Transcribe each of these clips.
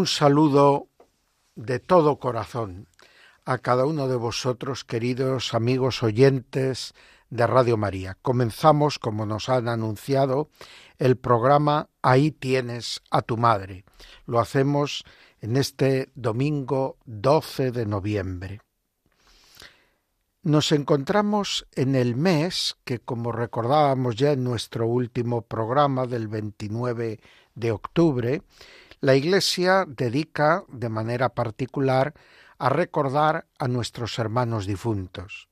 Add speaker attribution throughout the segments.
Speaker 1: Un saludo de todo corazón a cada uno de vosotros, queridos amigos oyentes de Radio María. Comenzamos, como nos han anunciado, el programa Ahí tienes a tu madre. Lo hacemos en este domingo 12 de noviembre. Nos encontramos en el mes que, como recordábamos ya en nuestro último programa del 29 de octubre, la Iglesia dedica de manera particular a recordar a nuestros hermanos difuntos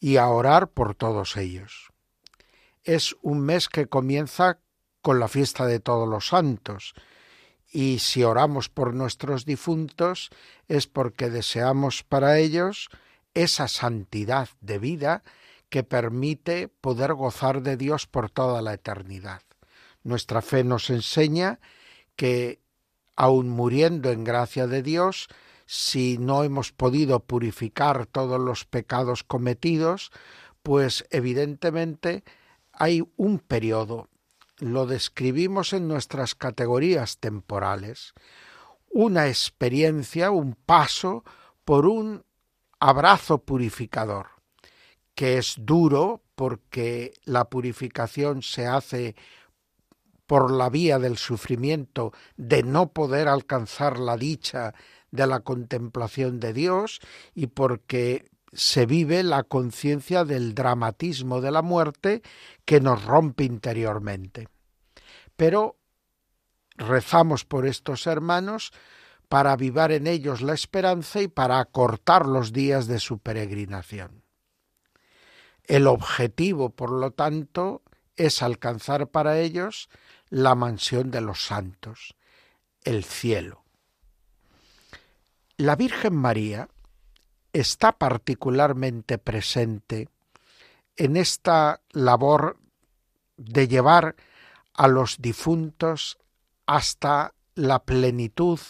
Speaker 1: y a orar por todos ellos. Es un mes que comienza con la fiesta de todos los santos, y si oramos por nuestros difuntos es porque deseamos para ellos esa santidad de vida que permite poder gozar de Dios por toda la eternidad. Nuestra fe nos enseña que aun muriendo en gracia de Dios, si no hemos podido purificar todos los pecados cometidos, pues evidentemente hay un periodo, lo describimos en nuestras categorías temporales, una experiencia, un paso por un abrazo purificador, que es duro porque la purificación se hace por la vía del sufrimiento de no poder alcanzar la dicha de la contemplación de Dios y porque se vive la conciencia del dramatismo de la muerte que nos rompe interiormente. Pero rezamos por estos hermanos para avivar en ellos la esperanza y para acortar los días de su peregrinación. El objetivo, por lo tanto, es alcanzar para ellos la mansión de los santos, el cielo. La Virgen María está particularmente presente en esta labor de llevar a los difuntos hasta la plenitud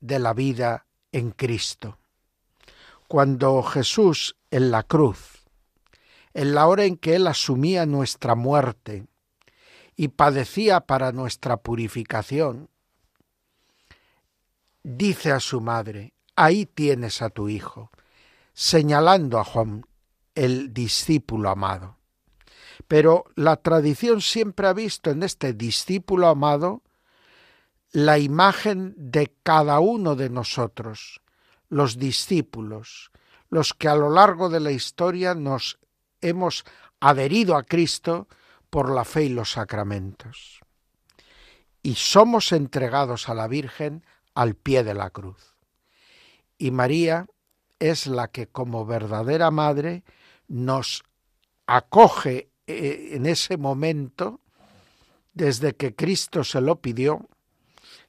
Speaker 1: de la vida en Cristo. Cuando Jesús en la cruz, en la hora en que Él asumía nuestra muerte, y padecía para nuestra purificación, dice a su madre, ahí tienes a tu hijo, señalando a Juan, el discípulo amado. Pero la tradición siempre ha visto en este discípulo amado la imagen de cada uno de nosotros, los discípulos, los que a lo largo de la historia nos hemos adherido a Cristo por la fe y los sacramentos. Y somos entregados a la Virgen al pie de la cruz. Y María es la que como verdadera madre nos acoge eh, en ese momento desde que Cristo se lo pidió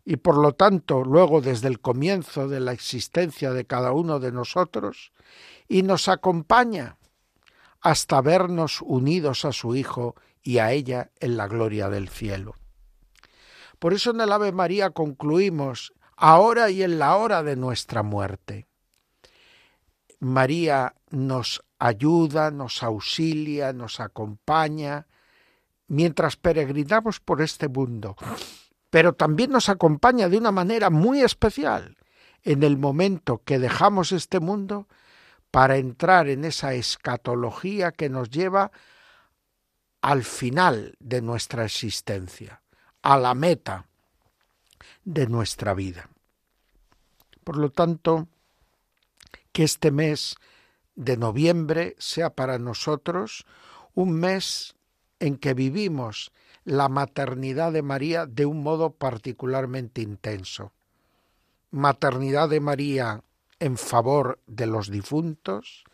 Speaker 1: y por lo tanto luego desde el comienzo de la existencia de cada uno de nosotros y nos acompaña hasta vernos unidos a su Hijo y a ella en la gloria del cielo. Por eso en el Ave María concluimos ahora y en la hora de nuestra muerte. María nos ayuda, nos auxilia, nos acompaña mientras peregrinamos por este mundo, pero también nos acompaña de una manera muy especial en el momento que dejamos este mundo para entrar en esa escatología que nos lleva al final de nuestra existencia, a la meta de nuestra vida. Por lo tanto, que este mes de noviembre sea para nosotros un mes en que vivimos la maternidad de María de un modo particularmente intenso. Maternidad de María en favor de los difuntos,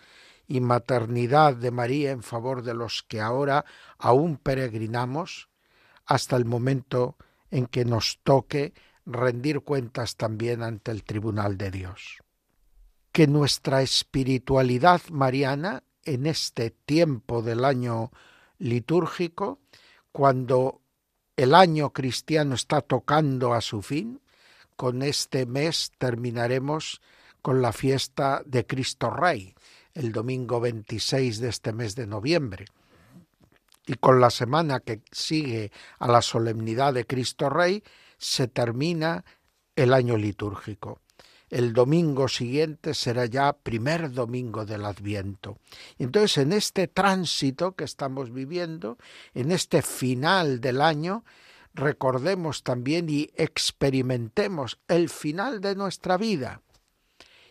Speaker 1: y maternidad de María en favor de los que ahora aún peregrinamos hasta el momento en que nos toque rendir cuentas también ante el tribunal de Dios. Que nuestra espiritualidad mariana en este tiempo del año litúrgico, cuando el año cristiano está tocando a su fin, con este mes terminaremos con la fiesta de Cristo Rey, el domingo 26 de este mes de noviembre. Y con la semana que sigue a la solemnidad de Cristo Rey, se termina el año litúrgico. El domingo siguiente será ya primer domingo del Adviento. Entonces en este tránsito que estamos viviendo, en este final del año, recordemos también y experimentemos el final de nuestra vida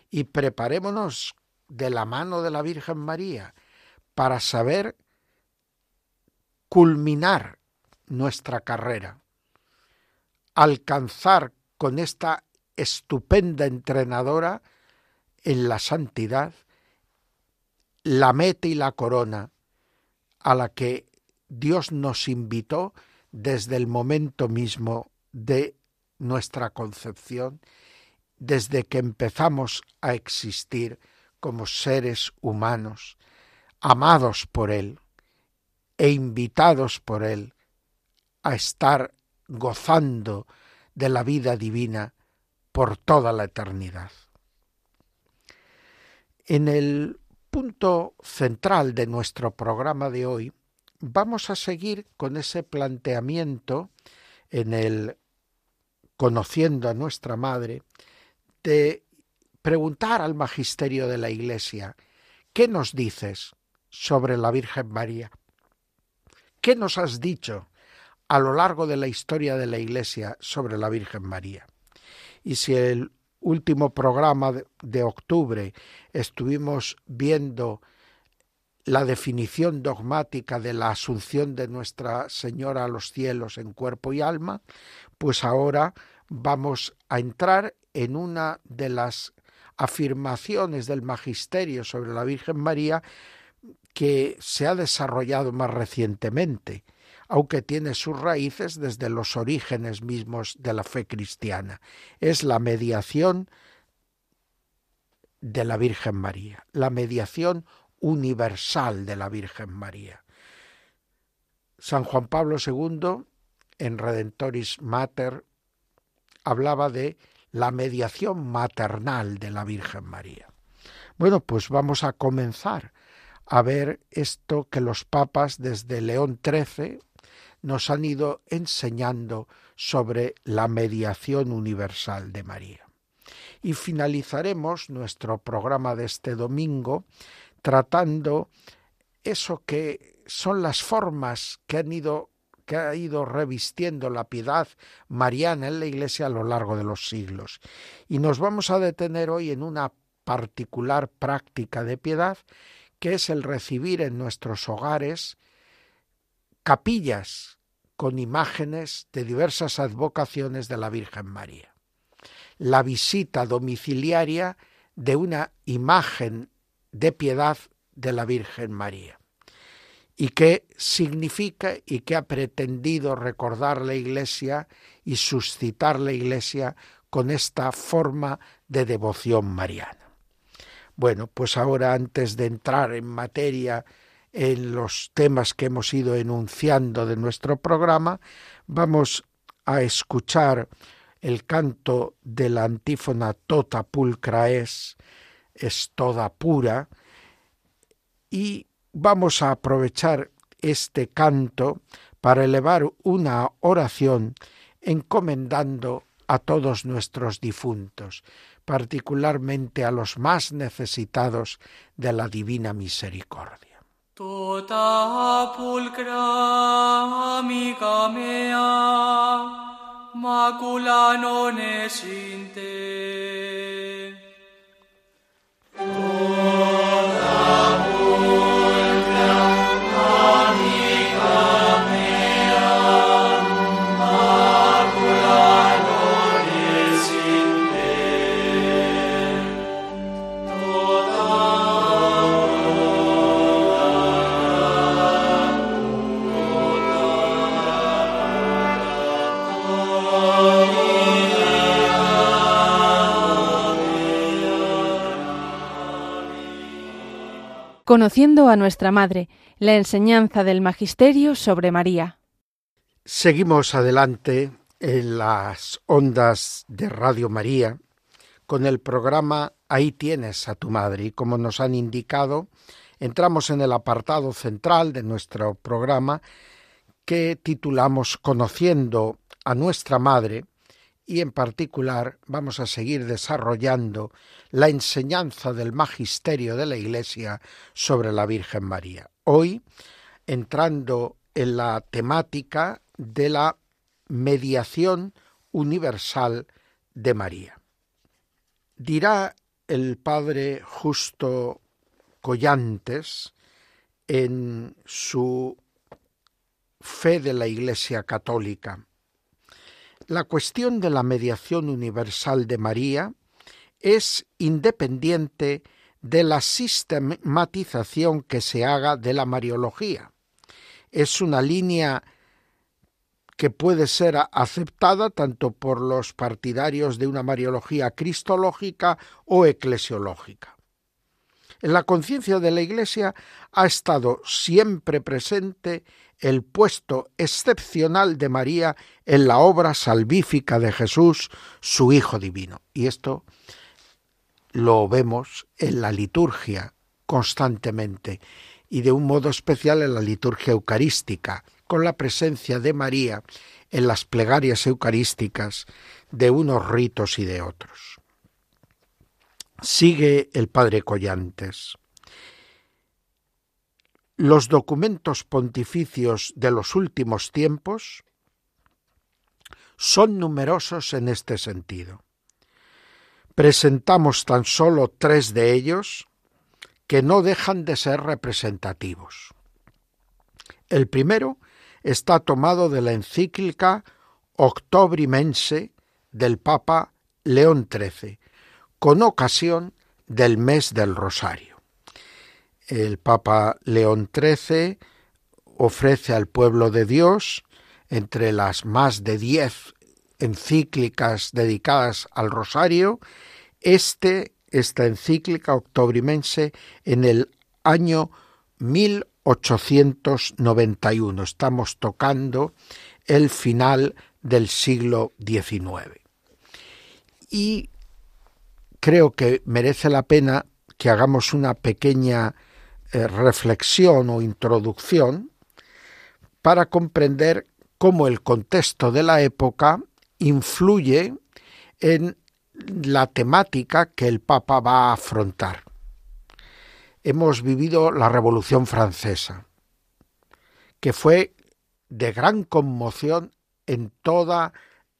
Speaker 1: y preparémonos de la mano de la Virgen María para saber culminar nuestra carrera, alcanzar con esta estupenda entrenadora en la santidad la meta y la corona a la que Dios nos invitó desde el momento mismo de nuestra concepción, desde que empezamos a existir como seres humanos, amados por Él e invitados por Él a estar gozando de la vida divina por toda la eternidad. En el punto central de nuestro programa de hoy vamos a seguir con ese planteamiento en el conociendo a nuestra madre de preguntar al magisterio de la Iglesia, ¿qué nos dices sobre la Virgen María? ¿Qué nos has dicho a lo largo de la historia de la Iglesia sobre la Virgen María? Y si el último programa de octubre estuvimos viendo la definición dogmática de la asunción de Nuestra Señora a los cielos en cuerpo y alma, pues ahora vamos a entrar en una de las afirmaciones del magisterio sobre la Virgen María que se ha desarrollado más recientemente, aunque tiene sus raíces desde los orígenes mismos de la fe cristiana. Es la mediación de la Virgen María, la mediación universal de la Virgen María. San Juan Pablo II, en Redentoris Mater, hablaba de la mediación maternal de la Virgen María. Bueno, pues vamos a comenzar a ver esto que los papas desde León XIII nos han ido enseñando sobre la mediación universal de María. Y finalizaremos nuestro programa de este domingo tratando eso que son las formas que han ido que ha ido revistiendo la piedad mariana en la Iglesia a lo largo de los siglos. Y nos vamos a detener hoy en una particular práctica de piedad, que es el recibir en nuestros hogares capillas con imágenes de diversas advocaciones de la Virgen María. La visita domiciliaria de una imagen de piedad de la Virgen María. ¿Y qué significa y qué ha pretendido recordar la Iglesia y suscitar la Iglesia con esta forma de devoción mariana? Bueno, pues ahora antes de entrar en materia en los temas que hemos ido enunciando de nuestro programa, vamos a escuchar el canto de la antífona Tota pulcra es, es toda pura, y vamos a aprovechar este canto para elevar una oración encomendando a todos nuestros difuntos, particularmente a los más necesitados de la divina misericordia.
Speaker 2: Tota pulcra amica mea, macula non es in te. Tota pulcra Amen.
Speaker 3: Conociendo a nuestra Madre, la enseñanza del Magisterio sobre María.
Speaker 1: Seguimos adelante en las ondas de Radio María con el programa Ahí tienes a tu madre y como nos han indicado, entramos en el apartado central de nuestro programa que titulamos Conociendo a nuestra madre y en particular vamos a seguir desarrollando la enseñanza del magisterio de la Iglesia sobre la Virgen María. Hoy entrando en la temática de la mediación universal de María. Dirá el padre Justo Collantes en su Fe de la Iglesia Católica. La cuestión de la mediación universal de María es independiente de la sistematización que se haga de la Mariología. Es una línea que puede ser aceptada tanto por los partidarios de una Mariología cristológica o eclesiológica. En la conciencia de la Iglesia ha estado siempre presente el puesto excepcional de María en la obra salvífica de Jesús, su Hijo Divino. Y esto lo vemos en la liturgia constantemente y de un modo especial en la liturgia eucarística, con la presencia de María en las plegarias eucarísticas de unos ritos y de otros. Sigue el padre Collantes. Los documentos pontificios de los últimos tiempos son numerosos en este sentido. Presentamos tan solo tres de ellos que no dejan de ser representativos. El primero está tomado de la encíclica Octobrimense del Papa León XIII, con ocasión del mes del Rosario. El Papa León XIII ofrece al pueblo de Dios, entre las más de diez encíclicas dedicadas al Rosario, este, esta encíclica octobrimense en el año 1891. Estamos tocando el final del siglo XIX. Y creo que merece la pena que hagamos una pequeña eh, reflexión o introducción para comprender cómo el contexto de la época influye en la temática que el Papa va a afrontar hemos vivido la Revolución Francesa, que fue de gran conmoción en toda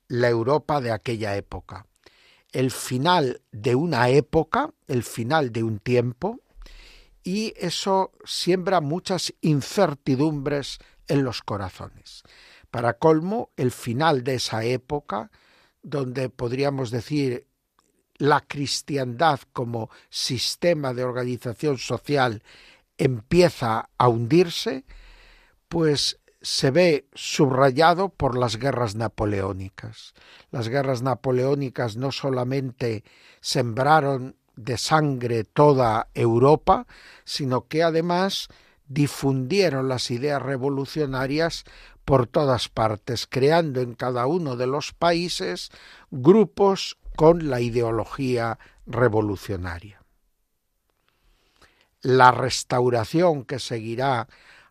Speaker 1: la Europa de aquella época. El final de una época, el final de un tiempo, y eso siembra muchas incertidumbres en los corazones. Para colmo, el final de esa época, donde podríamos decir la cristiandad como sistema de organización social empieza a hundirse, pues se ve subrayado por las guerras napoleónicas. Las guerras napoleónicas no solamente sembraron de sangre toda Europa, sino que además difundieron las ideas revolucionarias por todas partes, creando en cada uno de los países grupos con la ideología revolucionaria. La restauración que seguirá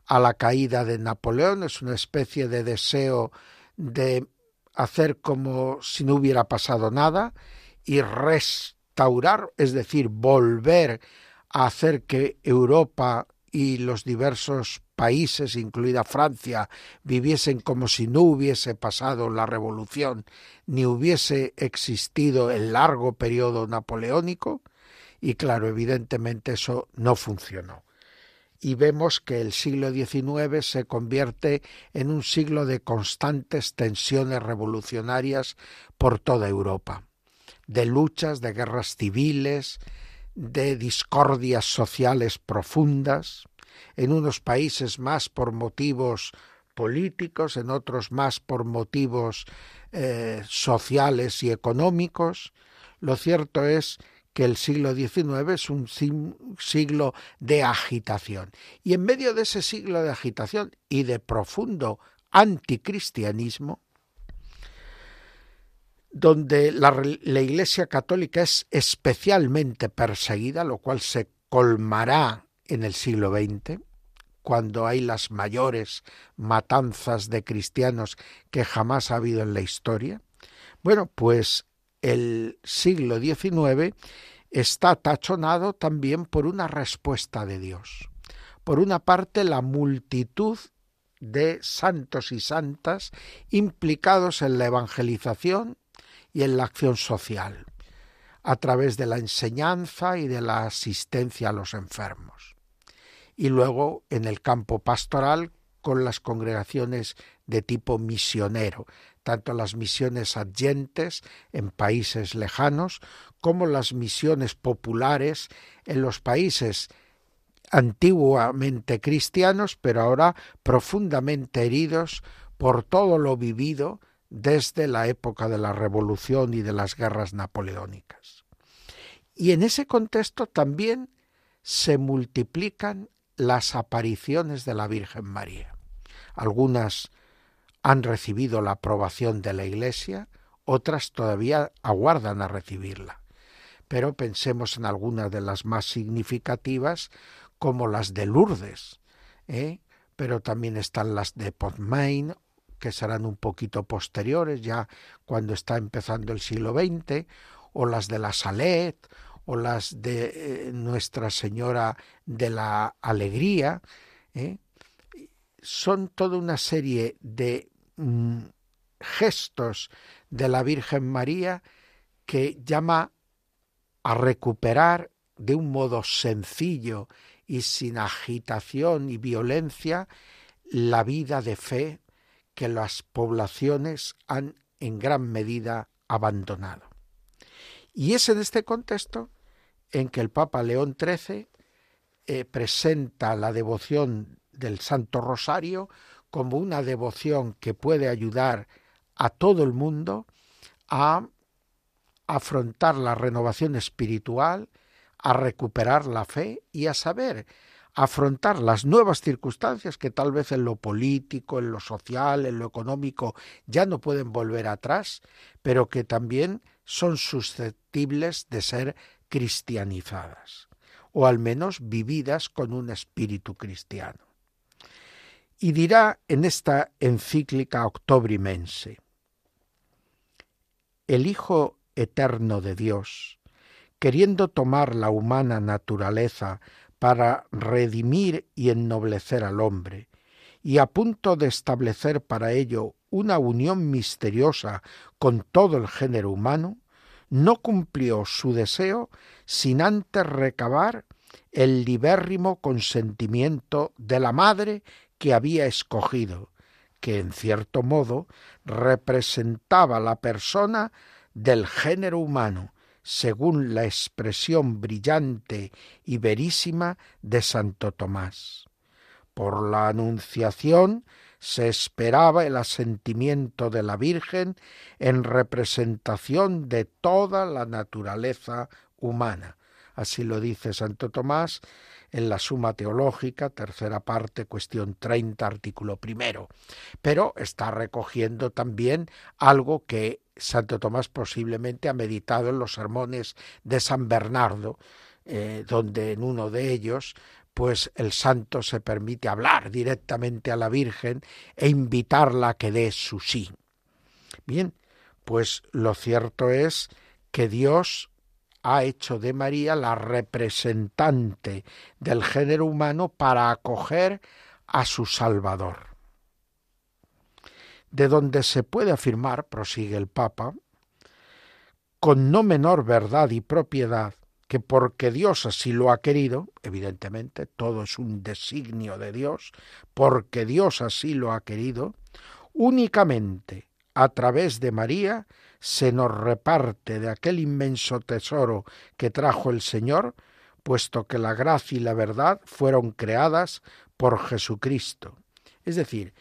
Speaker 1: a la caída de Napoleón es una especie de deseo de hacer como si no hubiera pasado nada y restaurar, es decir, volver a hacer que Europa y los diversos países, incluida Francia, viviesen como si no hubiese pasado la revolución ni hubiese existido el largo periodo napoleónico, y claro, evidentemente eso no funcionó. Y vemos que el siglo XIX se convierte en un siglo de constantes tensiones revolucionarias por toda Europa, de luchas, de guerras civiles, de discordias sociales profundas, en unos países más por motivos políticos, en otros más por motivos eh, sociales y económicos. Lo cierto es que el siglo XIX es un siglo de agitación. Y en medio de ese siglo de agitación y de profundo anticristianismo, donde la, la, Iglesia Católica es especialmente perseguida, lo cual se colmará en el siglo XX, cuando hay las mayores matanzas de cristianos que jamás ha habido en la historia. Bueno, pues el siglo XIX está tachonado también por una respuesta de Dios. Por una parte, la multitud de santos y santas implicados en la evangelización y en la acción social, a través de la enseñanza y de la asistencia a los enfermos y luego en el campo pastoral con las congregaciones de tipo misionero, tanto las misiones adyentes en países lejanos como las misiones populares en los países antiguamente cristianos, pero ahora profundamente heridos por todo lo vivido desde la época de la Revolución y de las guerras napoleónicas. Y en ese contexto también se multiplican las apariciones de la Virgen María. Algunas han recibido la aprobación de la Iglesia, otras todavía aguardan a recibirla. Pero pensemos en algunas de las más significativas, como las de Lourdes, ¿eh? pero también están las de Pontmain, que serán un poquito posteriores, ya cuando está empezando el siglo XX, o las de la Salette, o las de eh, Nuestra Señora de la Alegría, ¿eh? son toda una serie de mm, gestos de la Virgen María que llama a recuperar de un modo sencillo y sin agitación y violencia la vida de fe que las poblaciones han en gran medida abandonado. Y es en este contexto en que el Papa León XIII eh, presenta la devoción del Santo Rosario como una devoción que puede ayudar a todo el mundo a afrontar la renovación espiritual, a recuperar la fe y a saber afrontar las nuevas circunstancias que tal vez en lo político, en lo social, en lo económico ya no pueden volver atrás, pero que también son susceptibles de ser cristianizadas, o al menos vividas con un espíritu cristiano. Y dirá en esta encíclica octobrimense, el Hijo Eterno de Dios, queriendo tomar la humana naturaleza para redimir y ennoblecer al hombre, y a punto de establecer para ello una unión misteriosa con todo el género humano, no cumplió su deseo sin antes recabar el libérrimo consentimiento de la madre que había escogido, que en cierto modo representaba la persona del género humano, según la expresión brillante y verísima de Santo Tomás. Por la Anunciación se esperaba el asentimiento de la Virgen en representación de toda la naturaleza humana. Así lo dice Santo Tomás en la Suma Teológica, tercera parte, cuestión 30, artículo primero. Pero está recogiendo también algo que Santo Tomás posiblemente ha meditado en los sermones de San Bernardo, eh, donde en uno de ellos pues el santo se permite hablar directamente a la Virgen e invitarla a que dé su sí. Bien, pues lo cierto es que Dios ha hecho de María la representante del género humano para acoger a su Salvador. De donde se puede afirmar, prosigue el Papa, con no menor verdad y propiedad, que porque Dios así lo ha querido, evidentemente todo es un designio de Dios, porque Dios así lo ha querido, únicamente a través de María se nos reparte de aquel inmenso tesoro que trajo el Señor, puesto que la gracia y la verdad fueron creadas por Jesucristo. Es decir,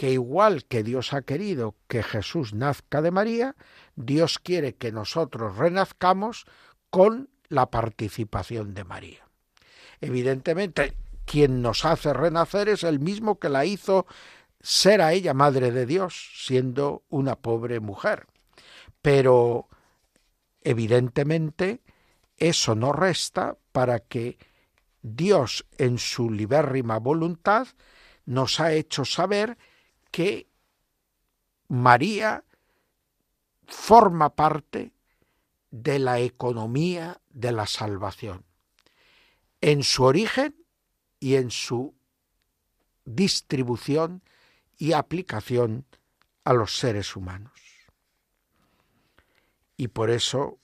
Speaker 1: que igual que Dios ha querido que Jesús nazca de María, Dios quiere que nosotros renazcamos con la participación de María. Evidentemente, quien nos hace renacer es el mismo que la hizo ser a ella madre de Dios, siendo una pobre mujer. Pero, evidentemente, eso no resta para que Dios, en su libérrima voluntad, nos ha hecho saber que María forma parte de la economía de la salvación, en su origen y en su distribución y aplicación a los seres humanos. Y por eso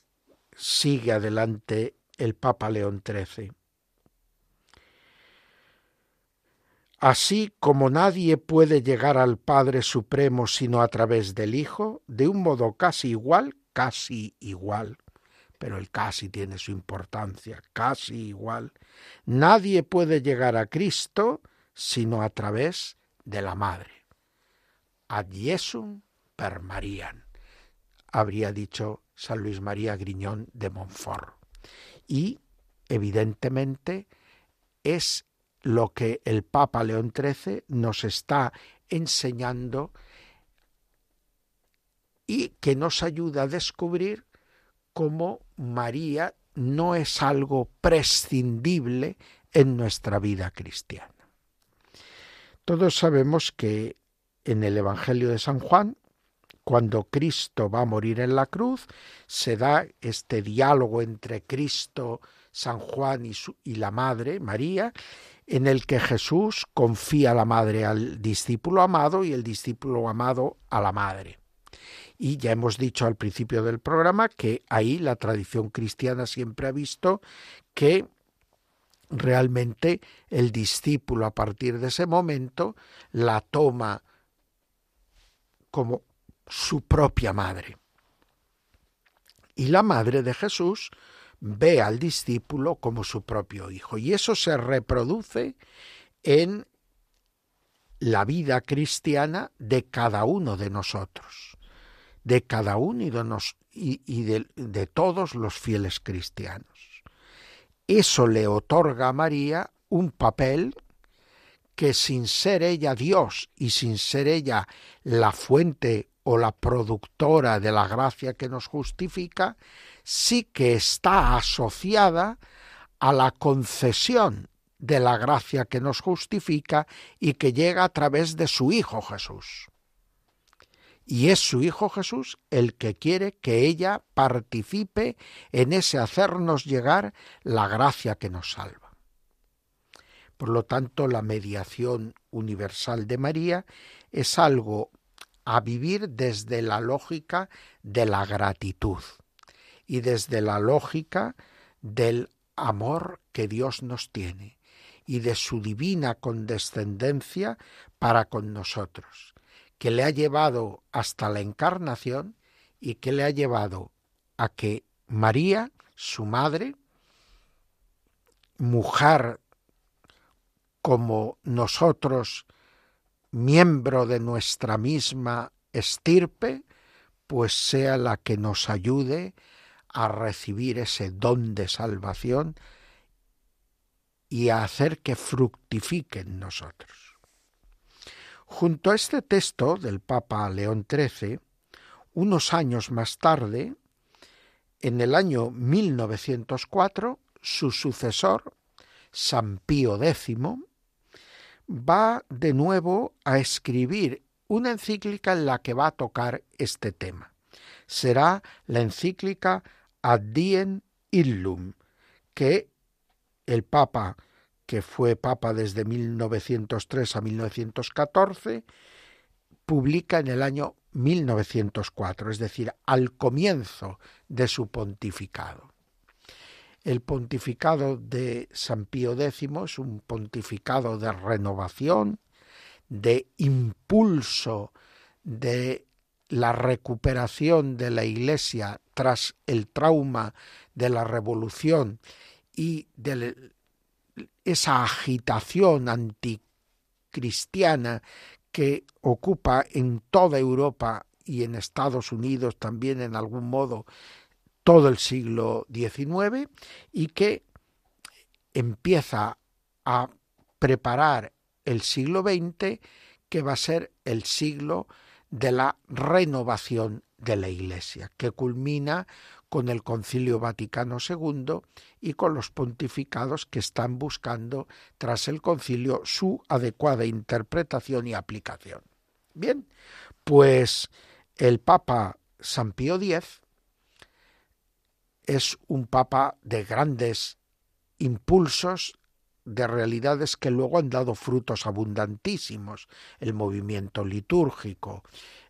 Speaker 1: sigue adelante el Papa León XIII. Así como nadie puede llegar al Padre Supremo sino a través del Hijo, de un modo casi igual, casi igual, pero el casi tiene su importancia, casi igual, nadie puede llegar a Cristo sino a través de la Madre. Ad Jesum per Marian, habría dicho San Luis María Griñón de Montfort. Y, evidentemente, es lo que el Papa León XIII nos está enseñando y que nos ayuda a descubrir cómo María no es algo prescindible en nuestra vida cristiana. Todos sabemos que en el Evangelio de San Juan, cuando Cristo va a morir en la cruz, se da este diálogo entre Cristo, San Juan y, y la Madre, María, en el que Jesús confía la madre al discípulo amado y el discípulo amado a la madre. Y ya hemos dicho al principio del programa que ahí la tradición cristiana siempre ha visto que realmente el discípulo a partir de ese momento la toma como su propia madre. Y la madre de Jesús ve al discípulo como su propio hijo. Y eso se reproduce en la vida cristiana de cada uno de nosotros, de cada uno y de, de todos los fieles cristianos. Eso le otorga a María un papel que sin ser ella Dios y sin ser ella la fuente o la productora de la gracia que nos justifica, sí que está asociada a la concesión de la gracia que nos justifica y que llega a través de su Hijo Jesús. Y es su Hijo Jesús el que quiere que ella participe en ese hacernos llegar la gracia que nos salva. Por lo tanto, la mediación universal de María es algo a vivir desde la lógica de la gratitud y desde la lógica del amor que Dios nos tiene y de su divina condescendencia para con nosotros, que le ha llevado hasta la encarnación y que le ha llevado a que María, su madre, mujer como nosotros, miembro de nuestra misma estirpe, pues sea la que nos ayude a recibir ese don de salvación y a hacer que fructifique en nosotros. Junto a este texto del Papa León XIII, unos años más tarde, en el año 1904, su sucesor, San Pío X, va de nuevo a escribir una encíclica en la que va a tocar este tema. Será la encíclica Ad Illum, que el Papa, que fue Papa desde 1903 a 1914, publica en el año 1904, es decir, al comienzo de su pontificado. El pontificado de San Pío X es un pontificado de renovación, de impulso de la recuperación de la Iglesia tras el trauma de la revolución y de esa agitación anticristiana que ocupa en toda Europa y en Estados Unidos también en algún modo todo el siglo XIX y que empieza a preparar el siglo XX, que va a ser el siglo de la renovación de la Iglesia, que culmina con el Concilio Vaticano II y con los pontificados que están buscando tras el concilio su adecuada interpretación y aplicación. Bien, pues el Papa San Pío X es un papa de grandes impulsos de realidades que luego han dado frutos abundantísimos, el movimiento litúrgico,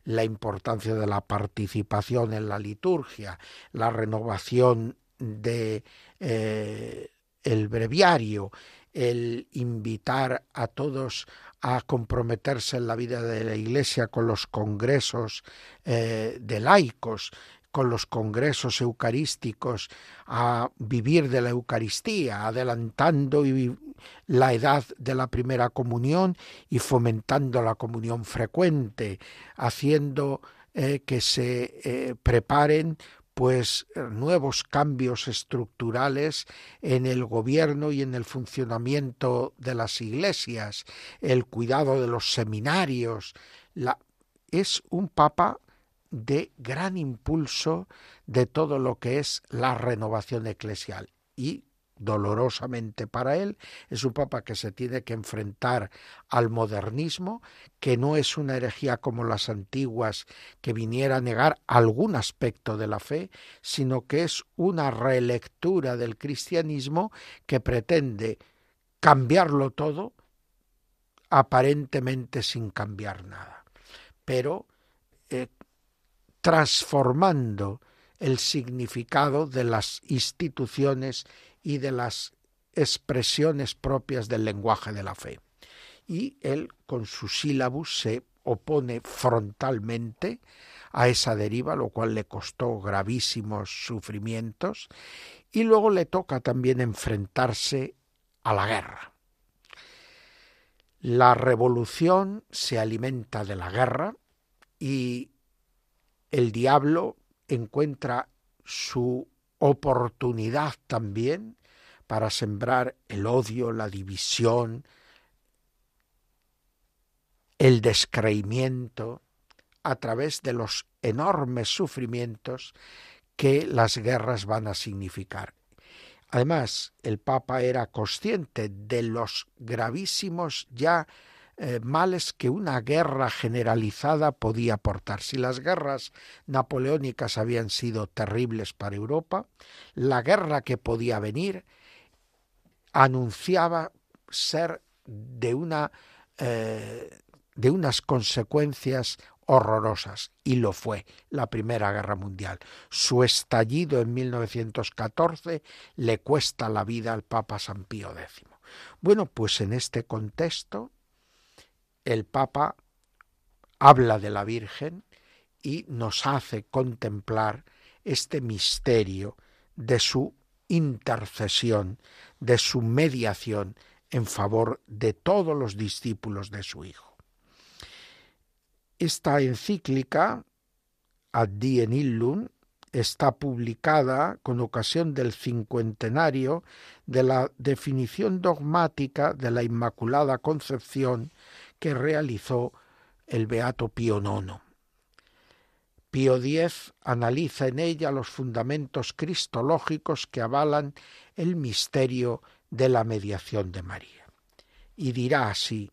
Speaker 1: la importancia de la participación en la liturgia, la renovación de eh, el breviario, el invitar a todos a comprometerse en la vida de la Iglesia con los congresos eh, de laicos, con los congresos eucarísticos, a vivir de la Eucaristía, adelantando la edad de la primera comunión y fomentando la comunión frecuente, haciendo eh, que se eh, preparen pues nuevos cambios estructurales en el gobierno y en el funcionamiento de las iglesias, el cuidado de los seminarios. La... es un papa de gran impulso de todo lo que es la renovación eclesial y dolorosamente para él, es un papa que se tiene que enfrentar al modernismo, que no es una herejía como las antiguas que viniera a negar algún aspecto de la fe, sino que es una relectura del cristianismo que pretende cambiarlo todo, aparentemente sin cambiar nada. Pero transformando el significado de las instituciones y de las expresiones propias del lenguaje de la fe. Y él con su sílabus se opone frontalmente a esa deriva, lo cual le costó gravísimos sufrimientos, y luego le toca también enfrentarse a la guerra. La revolución se alimenta de la guerra y el diablo encuentra su oportunidad también para sembrar el odio, la división, el descreimiento a través de los enormes sufrimientos que las guerras van a significar. Además, el Papa era consciente de los gravísimos ya eh, males que una guerra generalizada podía aportar. Si las guerras napoleónicas habían sido terribles para Europa, la guerra que podía venir anunciaba ser de una eh, de unas consecuencias horrorosas, y lo fue la Primera Guerra Mundial. Su estallido en 1914 le cuesta la vida al Papa San Pío X. Bueno, pues en este contexto el Papa habla de la Virgen y nos hace contemplar este misterio de su intercesión, de su mediación en favor de todos los discípulos de su Hijo. Esta encíclica, Ad Diem Illum, está publicada con ocasión del cincuentenario de la definición dogmática de la Inmaculada Concepción que realizó el Beato Pío IX. Pío X analiza en ella los fundamentos cristológicos que avalan el misterio de la mediación de María. Y dirá así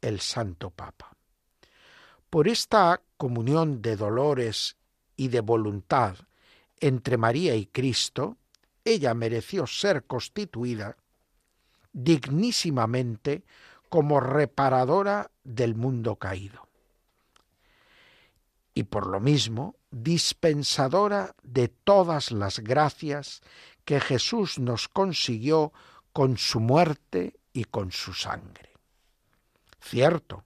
Speaker 1: el Santo Papa. Por esta comunión de dolores y de voluntad entre María y Cristo, ella mereció ser constituida dignísimamente como reparadora del mundo caído. Y por lo mismo, dispensadora de todas las gracias que Jesús nos consiguió con su muerte y con su sangre. Cierto,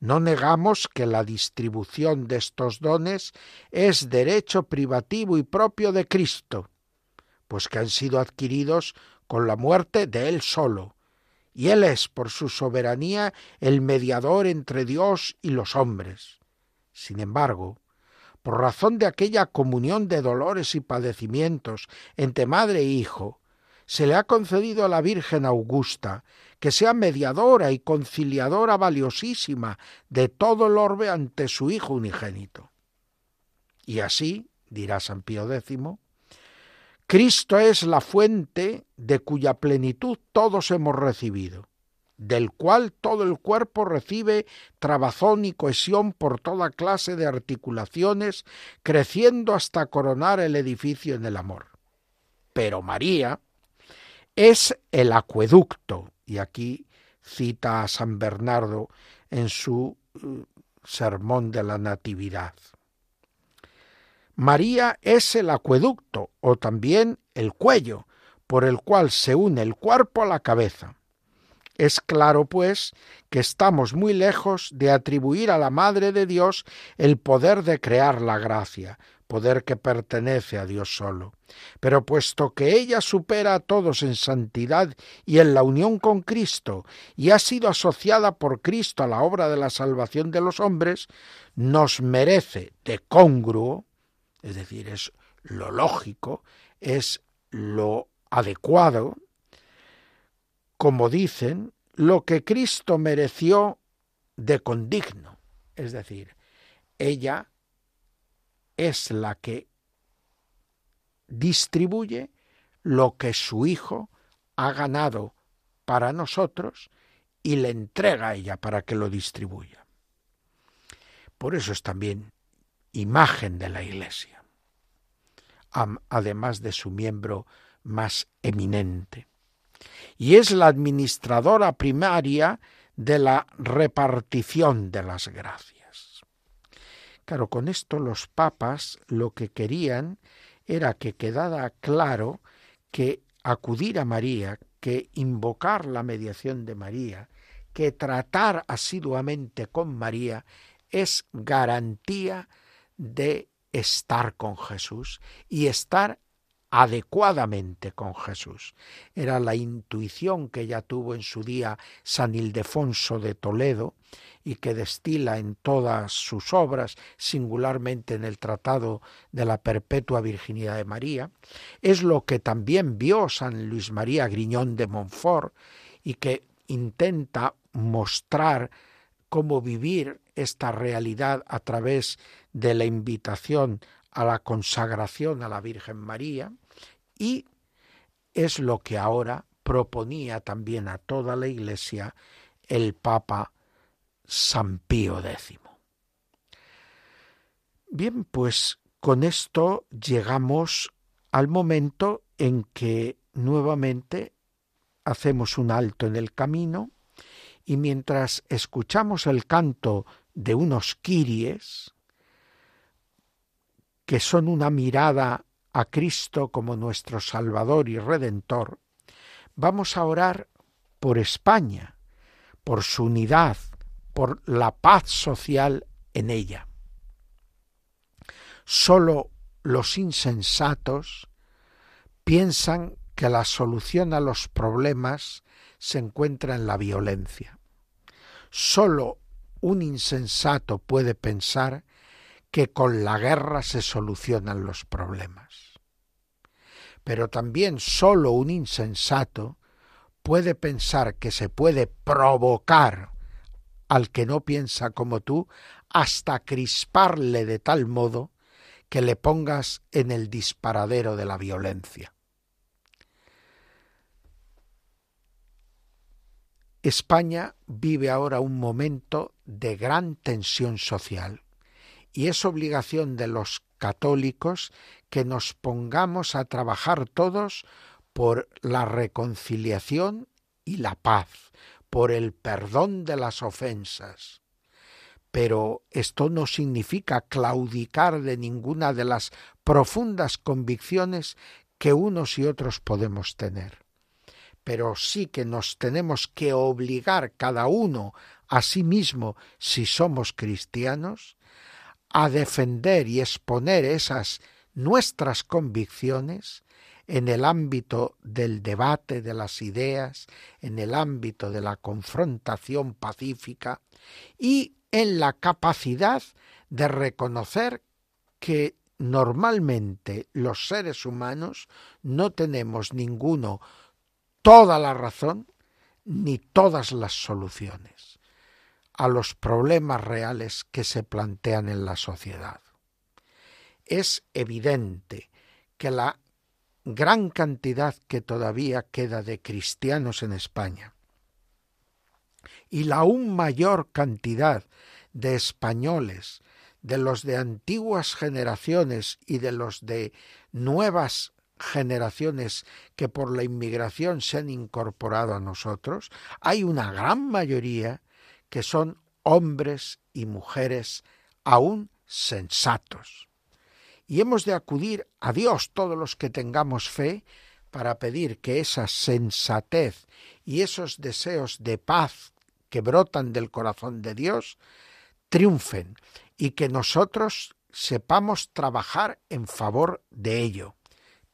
Speaker 1: no negamos que la distribución de estos dones es derecho privativo y propio de Cristo, pues que han sido adquiridos con la muerte de Él solo, y Él es, por su soberanía, el mediador entre Dios y los hombres. Sin embargo, por razón de aquella comunión de dolores y padecimientos entre madre e hijo, se le ha concedido a la Virgen Augusta que sea mediadora y conciliadora valiosísima de todo el orbe ante su Hijo unigénito. Y así, dirá San Pío X, Cristo es la fuente de cuya plenitud todos hemos recibido, del cual todo el cuerpo recibe trabazón y cohesión por toda clase de articulaciones, creciendo hasta coronar el edificio en el amor. Pero María es el acueducto, y aquí cita a San Bernardo en su uh, sermón de la Natividad. María es el acueducto o también el cuello por el cual se une el cuerpo a la cabeza. Es claro, pues, que estamos muy lejos de atribuir a la Madre de Dios el poder de crear la gracia, poder que pertenece a Dios solo. Pero puesto que ella supera a todos en santidad y en la unión con Cristo, y ha sido asociada por Cristo a la obra de la salvación de los hombres, nos merece de congruo, es decir, es lo lógico, es lo adecuado, como dicen, lo que Cristo mereció de condigno. Es decir, ella es la que distribuye lo que su Hijo ha ganado para nosotros y le entrega a ella para que lo distribuya. Por eso es también imagen de la Iglesia, además de su miembro más eminente. Y es la administradora primaria de la repartición de las gracias. Claro, con esto los papas lo que querían era que quedara claro que acudir a María, que invocar la mediación de María, que tratar asiduamente con María es garantía de estar con Jesús y estar adecuadamente con Jesús. Era la intuición que ya tuvo en su día San Ildefonso de Toledo y que destila en todas sus obras, singularmente en el Tratado de la Perpetua Virginidad de María, es lo que también vio San Luis María Griñón de Montfort y que intenta mostrar cómo vivir esta realidad a través de la invitación a la consagración a la Virgen María y es lo que ahora proponía también a toda la Iglesia el Papa San Pío X. Bien, pues con esto llegamos al momento en que nuevamente hacemos un alto en el camino y mientras escuchamos el canto de unos kiries, que son una mirada a Cristo como nuestro Salvador y Redentor, vamos a orar por España, por su unidad, por la paz social en ella. Solo los insensatos piensan que la solución a los problemas se encuentra en la violencia. Solo un insensato puede pensar que con la guerra se solucionan los problemas. Pero también solo un insensato puede pensar que se puede provocar al que no piensa como tú hasta crisparle de tal modo que le pongas en el disparadero de la violencia. España vive ahora un momento de gran tensión social y es obligación de los católicos que nos pongamos a trabajar todos por la reconciliación y la paz, por el perdón de las ofensas. Pero esto no significa claudicar de ninguna de las profundas convicciones que unos y otros podemos tener. Pero sí que nos tenemos que obligar cada uno a sí mismo, si somos cristianos, a defender y exponer esas nuestras convicciones en el ámbito del debate de las ideas, en el ámbito de la confrontación pacífica y en la capacidad de reconocer que normalmente los seres humanos no tenemos ninguno toda la razón ni todas las soluciones a los problemas reales que se plantean en la sociedad. Es evidente que la gran cantidad que todavía queda de cristianos en España y la aún mayor cantidad de españoles, de los de antiguas generaciones y de los de nuevas generaciones que por la inmigración se han incorporado a nosotros, hay una gran mayoría que son hombres y mujeres aún sensatos. Y hemos de acudir a Dios todos los que tengamos fe para pedir que esa sensatez y esos deseos de paz que brotan del corazón de Dios triunfen y que nosotros sepamos trabajar en favor de ello.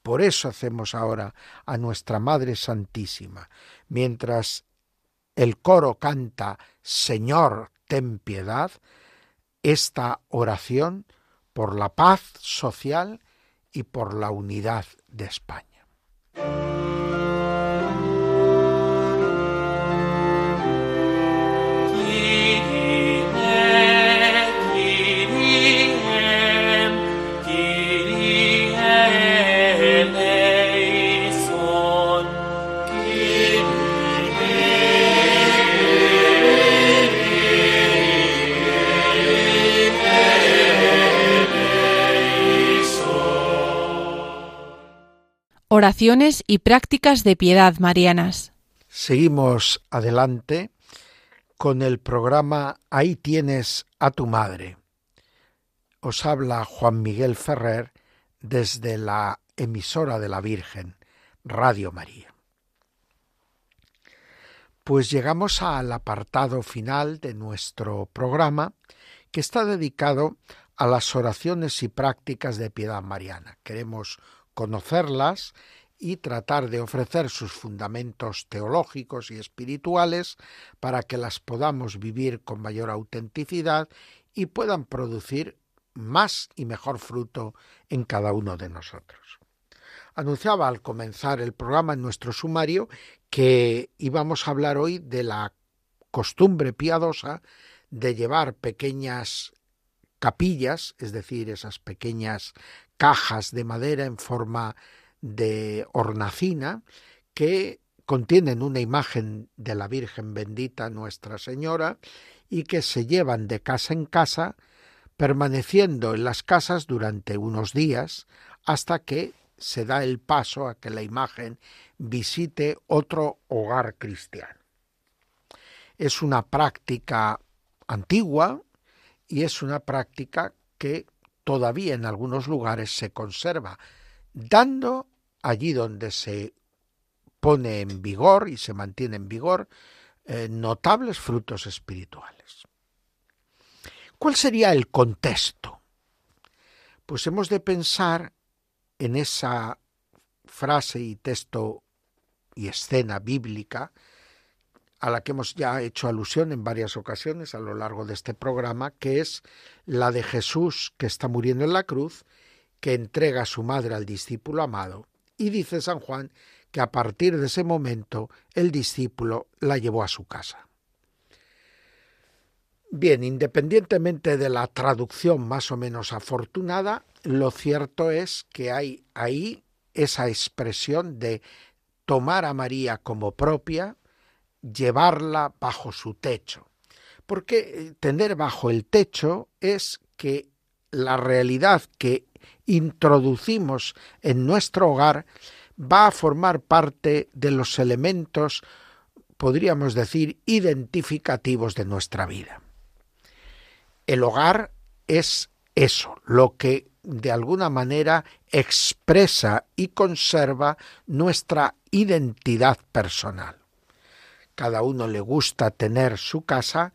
Speaker 1: Por eso hacemos ahora a nuestra Madre Santísima, mientras el coro canta Señor, ten piedad, esta oración por la paz social y por la unidad de España.
Speaker 3: Oraciones y prácticas de piedad marianas.
Speaker 1: Seguimos adelante con el programa Ahí tienes a tu madre. Os habla Juan Miguel Ferrer desde la emisora de la Virgen, Radio María. Pues llegamos al apartado final de nuestro programa que está dedicado a las oraciones y prácticas de piedad mariana. Queremos conocerlas y tratar de ofrecer sus fundamentos teológicos y espirituales para que las podamos vivir con mayor autenticidad y puedan producir más y mejor fruto en cada uno de nosotros. Anunciaba al comenzar el programa en nuestro sumario que íbamos a hablar hoy de la costumbre piadosa de llevar pequeñas capillas, es decir, esas pequeñas cajas de madera en forma de hornacina que contienen una imagen de la Virgen bendita Nuestra Señora y que se llevan de casa en casa, permaneciendo en las casas durante unos días hasta que se da el paso a que la imagen visite otro hogar cristiano. Es una práctica antigua y es una práctica que todavía en algunos lugares se conserva, dando allí donde se pone en vigor y se mantiene en vigor eh, notables frutos espirituales. ¿Cuál sería el contexto? Pues hemos de pensar en esa frase y texto y escena bíblica a la que hemos ya hecho alusión en varias ocasiones a lo largo de este programa, que es la de Jesús que está muriendo en la cruz, que entrega a su madre al discípulo amado, y dice San Juan que a partir de ese momento el discípulo la llevó a su casa. Bien, independientemente de la traducción más o menos afortunada, lo cierto es que hay ahí esa expresión de tomar a María como propia, llevarla bajo su techo. Porque eh, tener bajo el techo es que la realidad que introducimos en nuestro hogar va a formar parte de los elementos, podríamos decir, identificativos de nuestra vida. El hogar es eso, lo que de alguna manera expresa y conserva nuestra identidad personal cada uno le gusta tener su casa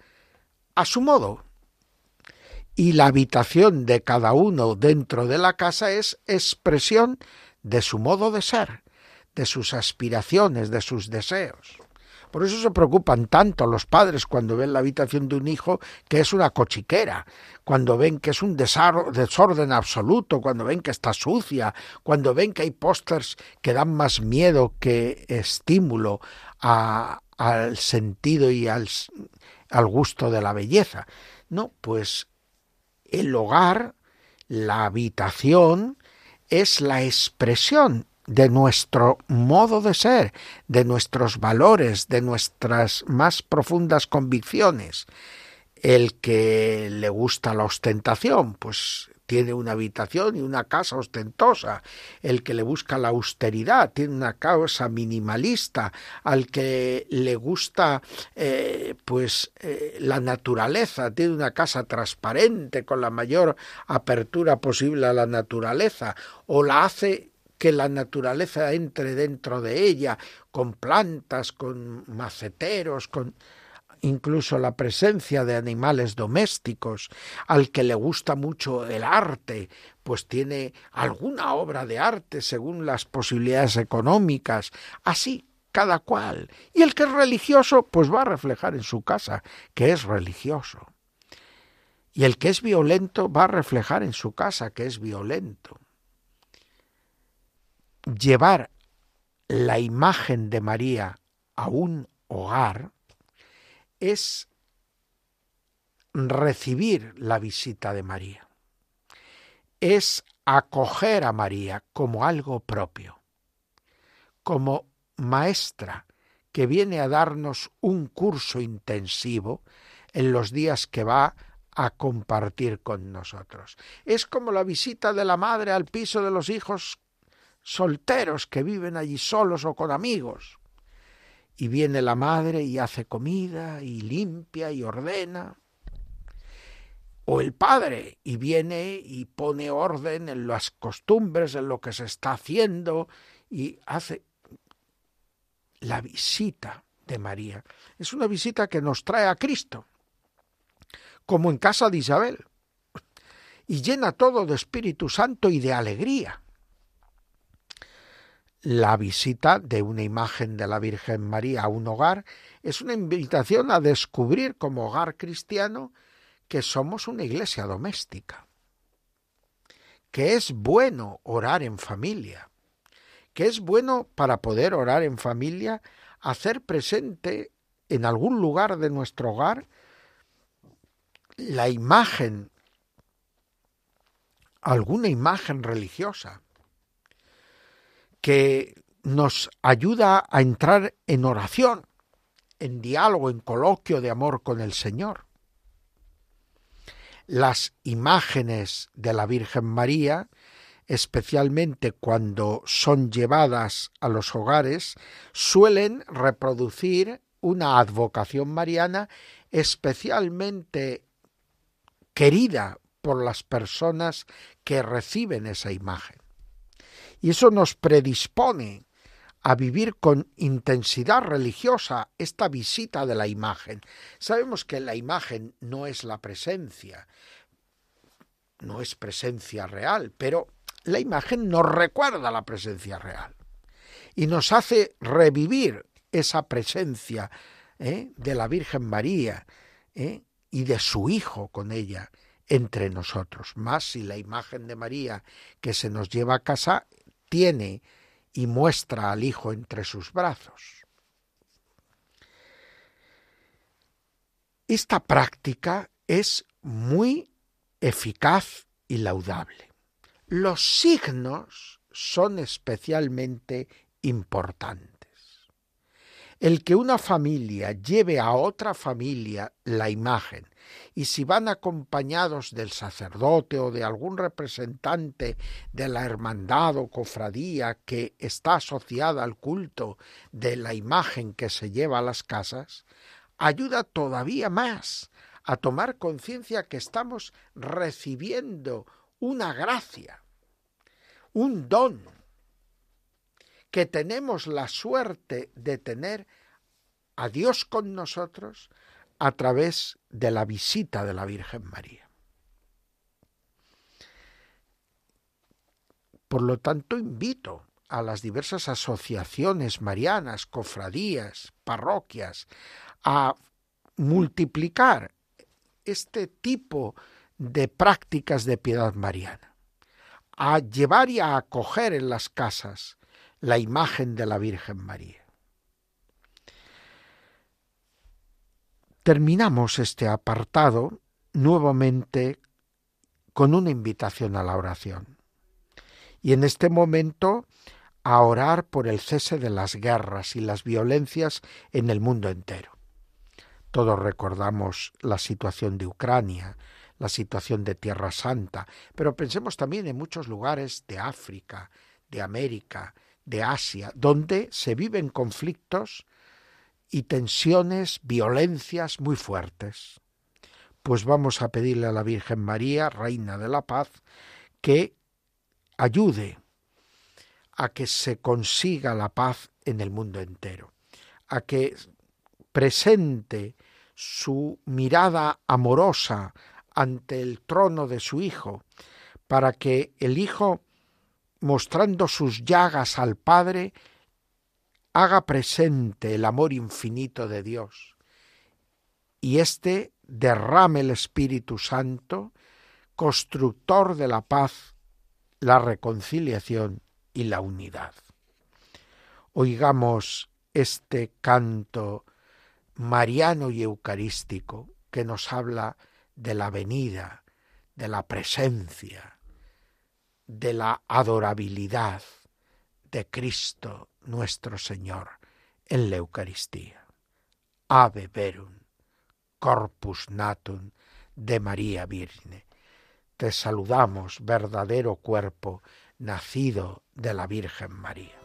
Speaker 1: a su modo. Y la habitación de cada uno dentro de la casa es expresión de su modo de ser, de sus aspiraciones, de sus deseos. Por eso se preocupan tanto los padres cuando ven la habitación de un hijo que es una cochiquera, cuando ven que es un desorden absoluto, cuando ven que está sucia, cuando ven que hay pósters que dan más miedo que estímulo al sentido y al, al gusto de la belleza. No, pues el hogar, la habitación, es la expresión de nuestro modo de ser, de nuestros valores, de nuestras más profundas convicciones. El que le gusta la ostentación, pues tiene una habitación y una casa ostentosa, el que le busca la austeridad tiene una casa minimalista, al que le gusta eh, pues eh, la naturaleza tiene una casa transparente con la mayor apertura posible a la naturaleza, o la hace que la naturaleza entre dentro de ella, con plantas, con maceteros, con incluso la presencia de animales domésticos, al que le gusta mucho el arte, pues tiene alguna obra de arte según las posibilidades económicas, así cada cual. Y el que es religioso, pues va a reflejar en su casa que es religioso. Y el que es violento va a reflejar en su casa que es violento llevar la imagen de María a un hogar es recibir la visita de María, es acoger a María como algo propio, como maestra que viene a darnos un curso intensivo en los días que va a compartir con nosotros. Es como la visita de la madre al piso de los hijos solteros que viven allí solos o con amigos. Y viene la madre y hace comida y limpia y ordena. O el padre y viene y pone orden en las costumbres, en lo que se está haciendo y hace la visita de María. Es una visita que nos trae a Cristo, como en casa de Isabel, y llena todo de Espíritu Santo y de alegría la visita de una imagen de la Virgen María a un hogar. Es una invitación a descubrir como hogar cristiano que somos una iglesia doméstica, que es bueno orar en familia, que es bueno para poder orar en familia hacer presente en algún lugar de nuestro hogar la imagen, alguna imagen religiosa, que nos ayuda a entrar en oración, en diálogo, en coloquio de amor con el Señor. Las imágenes de la Virgen María, especialmente cuando son llevadas a los hogares, suelen reproducir una advocación mariana especialmente querida por las personas que reciben esa imagen. Y eso nos predispone a vivir con intensidad religiosa esta visita de la imagen. Sabemos que la imagen no es la presencia, no es presencia real, pero la imagen nos recuerda la presencia real y nos hace revivir esa presencia ¿eh? de la Virgen María ¿eh? y de su Hijo con ella entre nosotros. Más si la imagen de María que se nos lleva a casa tiene y muestra al Hijo entre sus brazos. Esta práctica es muy eficaz y laudable. Los signos son especialmente importantes el que una familia lleve a otra familia la imagen y si van acompañados del sacerdote o de algún representante de la hermandad o cofradía que está asociada al culto de la imagen que se lleva a las casas, ayuda todavía más a tomar conciencia que estamos recibiendo una gracia, un don, que tenemos la suerte de tener a Dios con nosotros a través de la visita de la Virgen María. Por lo tanto, invito a las diversas asociaciones marianas, cofradías, parroquias, a multiplicar este tipo de prácticas de piedad mariana, a llevar y a acoger en las casas la imagen de la Virgen María. Terminamos este apartado nuevamente con una invitación a la oración. Y en este momento a orar por el cese de las guerras y las violencias en el mundo entero. Todos recordamos la situación de Ucrania, la situación de Tierra Santa, pero pensemos también en muchos lugares de África, de América, de Asia, donde se viven conflictos y tensiones, violencias muy fuertes. Pues vamos a pedirle a la Virgen María, Reina de la Paz, que ayude a que se consiga la paz en el mundo entero, a que presente su mirada amorosa ante el trono de su Hijo, para que el Hijo, mostrando sus llagas al Padre, haga presente el amor infinito de Dios y éste derrame el Espíritu Santo, constructor de la paz, la reconciliación y la unidad. Oigamos este canto mariano y eucarístico que nos habla de la venida, de la presencia, de la adorabilidad de Cristo nuestro Señor en la Eucaristía. Ave verum, corpus natum de María Virgen. Te saludamos, verdadero cuerpo, nacido de la Virgen María.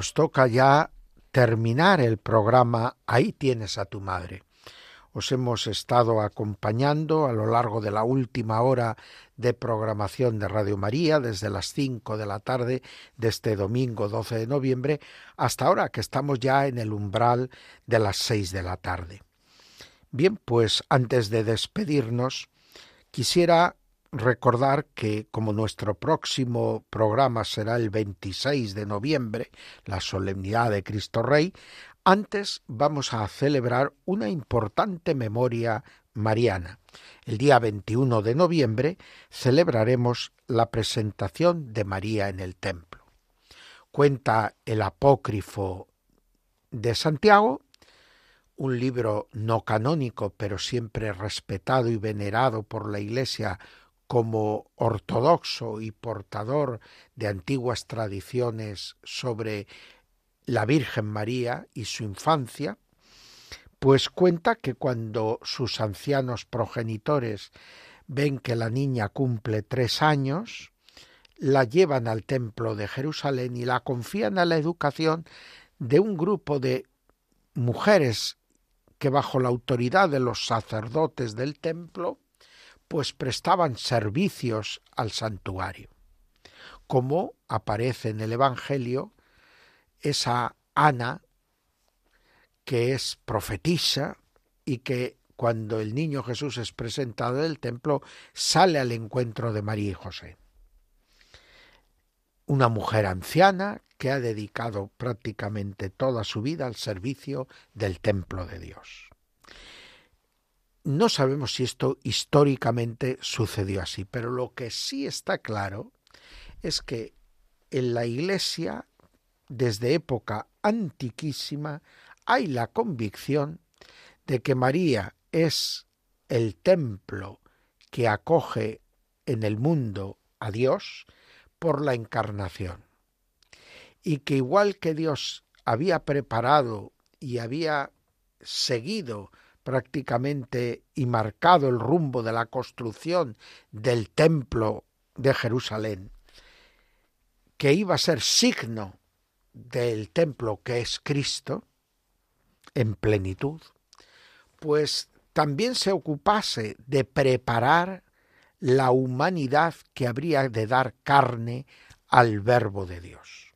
Speaker 1: Nos toca ya terminar el programa Ahí tienes a tu madre. Os hemos estado acompañando a lo largo de la última hora de programación de Radio María, desde las cinco de la tarde de este domingo 12 de noviembre, hasta ahora que estamos ya en el umbral de las seis de la tarde. Bien, pues antes de despedirnos, quisiera recordar que como nuestro próximo programa será el 26 de noviembre, la solemnidad de Cristo Rey, antes vamos a celebrar una importante memoria mariana. El día 21 de noviembre celebraremos la presentación de María en el templo. Cuenta el apócrifo de Santiago, un libro no canónico, pero siempre respetado y venerado por la Iglesia como ortodoxo y portador de antiguas tradiciones sobre la Virgen María y su infancia, pues cuenta que cuando sus ancianos progenitores ven que la niña cumple tres años, la llevan al templo de Jerusalén y la confían a la educación de un grupo de mujeres que bajo la autoridad de los sacerdotes del templo pues prestaban servicios al santuario. Como aparece en el Evangelio esa Ana que es profetisa y que cuando el niño Jesús es presentado del templo sale al encuentro de María y José. Una mujer anciana que ha dedicado prácticamente toda su vida al servicio del templo de Dios. No sabemos si esto históricamente sucedió así, pero lo que sí está claro es que en la Iglesia, desde época antiquísima, hay la convicción de que María es el templo que acoge en el mundo a Dios por la encarnación. Y que igual que Dios había preparado y había seguido prácticamente y marcado el rumbo de la construcción del templo de Jerusalén, que iba a ser signo del templo que es Cristo en plenitud, pues también se ocupase de preparar la humanidad que habría de dar carne al verbo de Dios.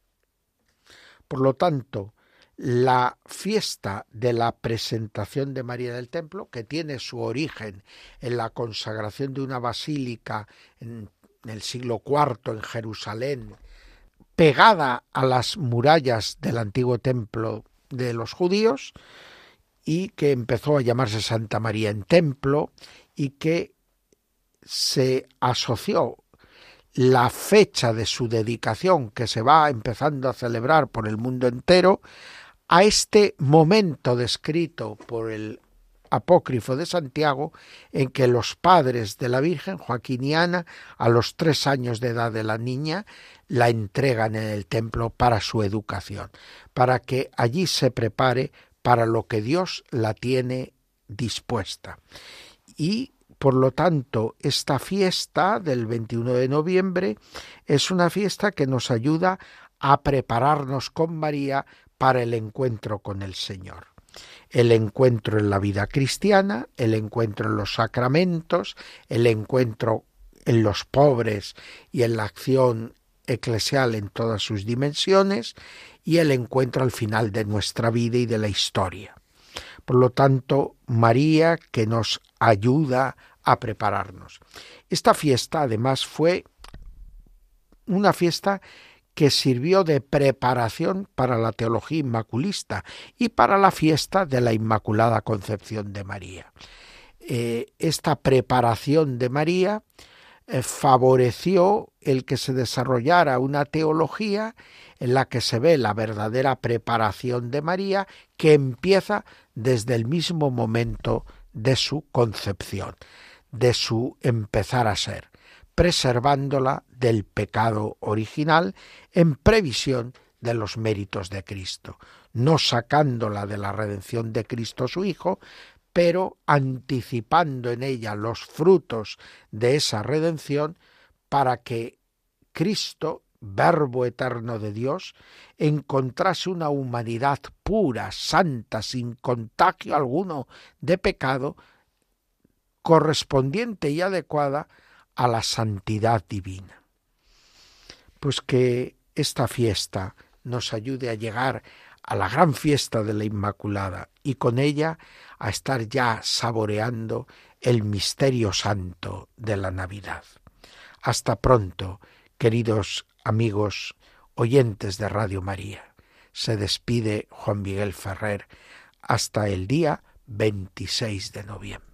Speaker 1: Por lo tanto, la fiesta de la presentación de María del Templo, que tiene su origen en la consagración de una basílica en el siglo IV en Jerusalén, pegada a las murallas del antiguo templo de los judíos, y que empezó a llamarse Santa María en Templo, y que se asoció la fecha de su dedicación, que se va empezando a celebrar por el mundo entero, a este momento descrito por el apócrifo de Santiago, en que los padres de la Virgen, Joaquín y Ana, a los tres años de edad de la niña, la entregan en el templo para su educación, para que allí se prepare para lo que Dios la tiene dispuesta. Y por lo tanto, esta fiesta del 21 de noviembre es una fiesta que nos ayuda a prepararnos con María para el encuentro con el Señor. El encuentro en la vida cristiana, el encuentro en los sacramentos, el encuentro en los pobres y en la acción eclesial en todas sus dimensiones y el encuentro al final de nuestra vida y de la historia. Por lo tanto, María que nos ayuda a prepararnos. Esta fiesta además fue una fiesta que sirvió de preparación para la teología inmaculista y para la fiesta de la Inmaculada Concepción de María. Eh, esta preparación de María eh, favoreció el que se desarrollara una teología en la que se ve la verdadera preparación de María que empieza desde el mismo momento de su concepción, de su empezar a ser preservándola del pecado original en previsión de los méritos de Cristo, no sacándola de la redención de Cristo su Hijo, pero anticipando en ella los frutos de esa redención para que Cristo, Verbo eterno de Dios, encontrase una humanidad pura, santa, sin contagio alguno de pecado, correspondiente y adecuada a la santidad divina. Pues que esta fiesta nos ayude a llegar a la gran fiesta de la Inmaculada y con ella a estar ya saboreando el misterio santo de la Navidad. Hasta pronto, queridos amigos oyentes de Radio María. Se despide Juan Miguel Ferrer hasta el día 26 de noviembre.